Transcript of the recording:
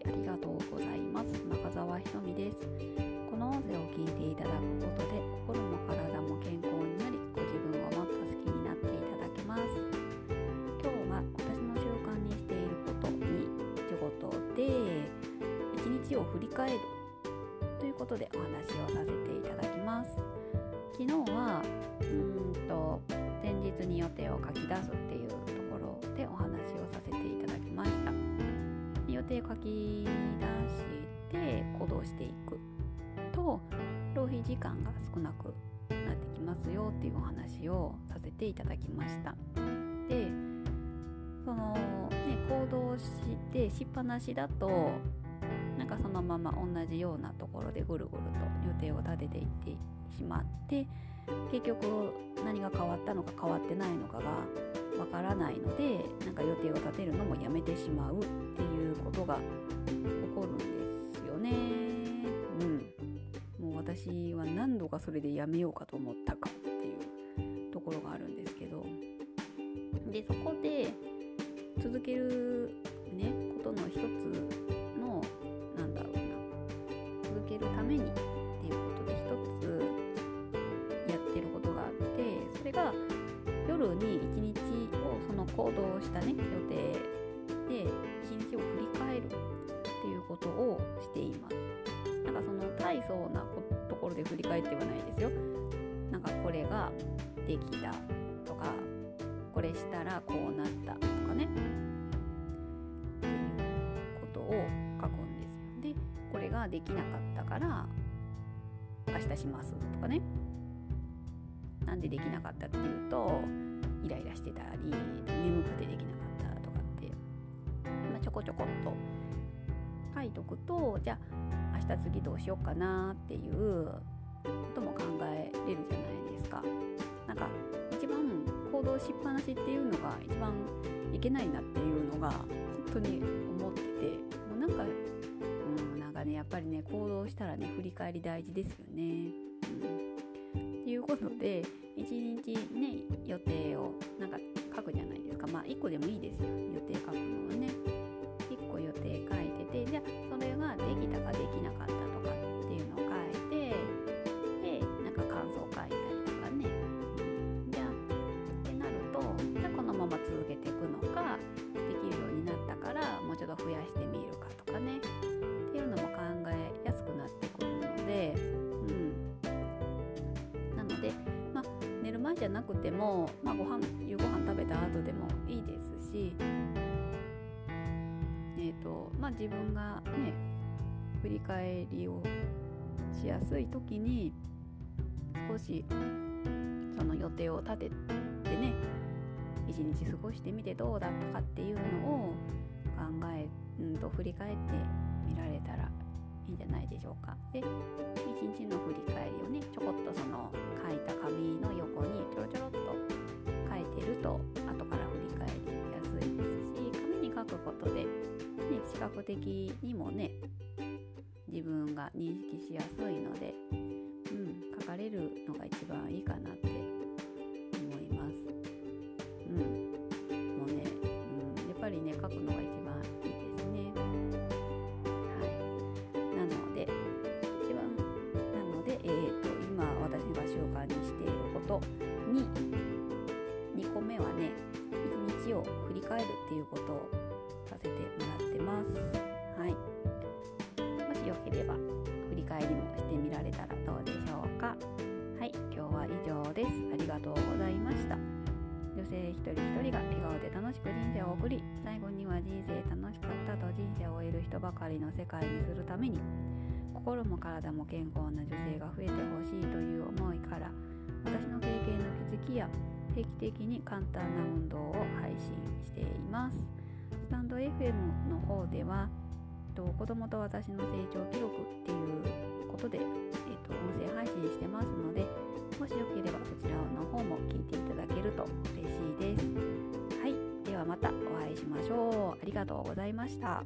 きありがとうございます。中澤ひとみです。この音声を聞いていただくことで心も体も健康になりご自分をもっと好きになっていただけます。今日は私の習慣にしていることにということで一日を振り返る。ということでお話をさせていただきます。昨日はうんと前日に予定を書き出すっていうところでお話をさせていただきました。で書き出して行動していくと浪費時間が少なくなってきますよっていうお話をさせていただきました。でそのね行動してしっぱなしだとなんかそのまま同じようなところでぐるぐると予定を立てていってしまって結局何が変わったのか変わってないのかがわからないのでなんか予定を立てるのもやめてしまうっていうことが起こるんですよね。うん、もう私は何度かそれでやめようかと思ったかっていうところがあるんですけど。でそこで続けるねことの一つのなんだろうな。続けるために行動したね予定で一日を振り返るっていうことをしています。なんかその大層なところで振り返ってはないですよ。なんかこれができたとかこれしたらこうなったとかね。っていうことを書くんですよ。でこれができなかったから明日しますとかね。なんでできなかったっていうとイライラしてたり眠くてできなかったとかって、まあ、ちょこちょこっと書いとくとじゃあ明日次どうしようかなっていうことも考えれるじゃないですか。なんか一番行動しっぱなしっていうのが一番いけないなっていうのが本当に思っててもうなんかうんなんかねやっぱりね行動したらね振り返り大事ですよね。うん、っていうことで一日ね予定をなんか書くじゃないですか。まあ1個でもいいですよ。予定書くのはね。1個予定書いててじゃあそれができたかできなかったとかっていうのを書いてでなんか感想書いたりとかね。じゃあってなるとじゃあこのまま続けていくのかできるようになったからもうちょっと増やしてみじゃなくても、まあ、ご飯夕ご飯食べた後でもいいですしえっ、とまあ自分がね振り返りをしやすい時に少しその予定を立ててね一日過ごしてみてどうだったかっていうのを考え、うん、と振り返ってみられたらいいんじゃないでしょうか。で一日の振り返りをねちょこっとその書いた紙の横にちょろちょろっと書いてると後から振り返りやすいですし紙に書くことで、ね、視覚的にもね自分が認識しやすいので、うん、書かれるのが一番いいかなって思います。うん、もうね、うん、やっぱりね書くのがに2個目はね一日を振り返るっていうことをさせてもらってます。はい。もしよければ振り返りもしてみられたらどうでしょうか。はい。今日は以上です。ありがとうございました。女性一人一人が笑顔で楽しく人生を送り最後には人生楽しかったと人生を終える人ばかりの世界にするために心も体も健康な女性が増えてほしいという思いからや定期的に簡単な運動を配信しています。スタンド FM の方ではと子供と私の成長記録っていうことで、えっと音声配信してますのでもしよければそちらの方も聞いていただけると嬉しいです。はい。ではまたお会いしましょう。ありがとうございました。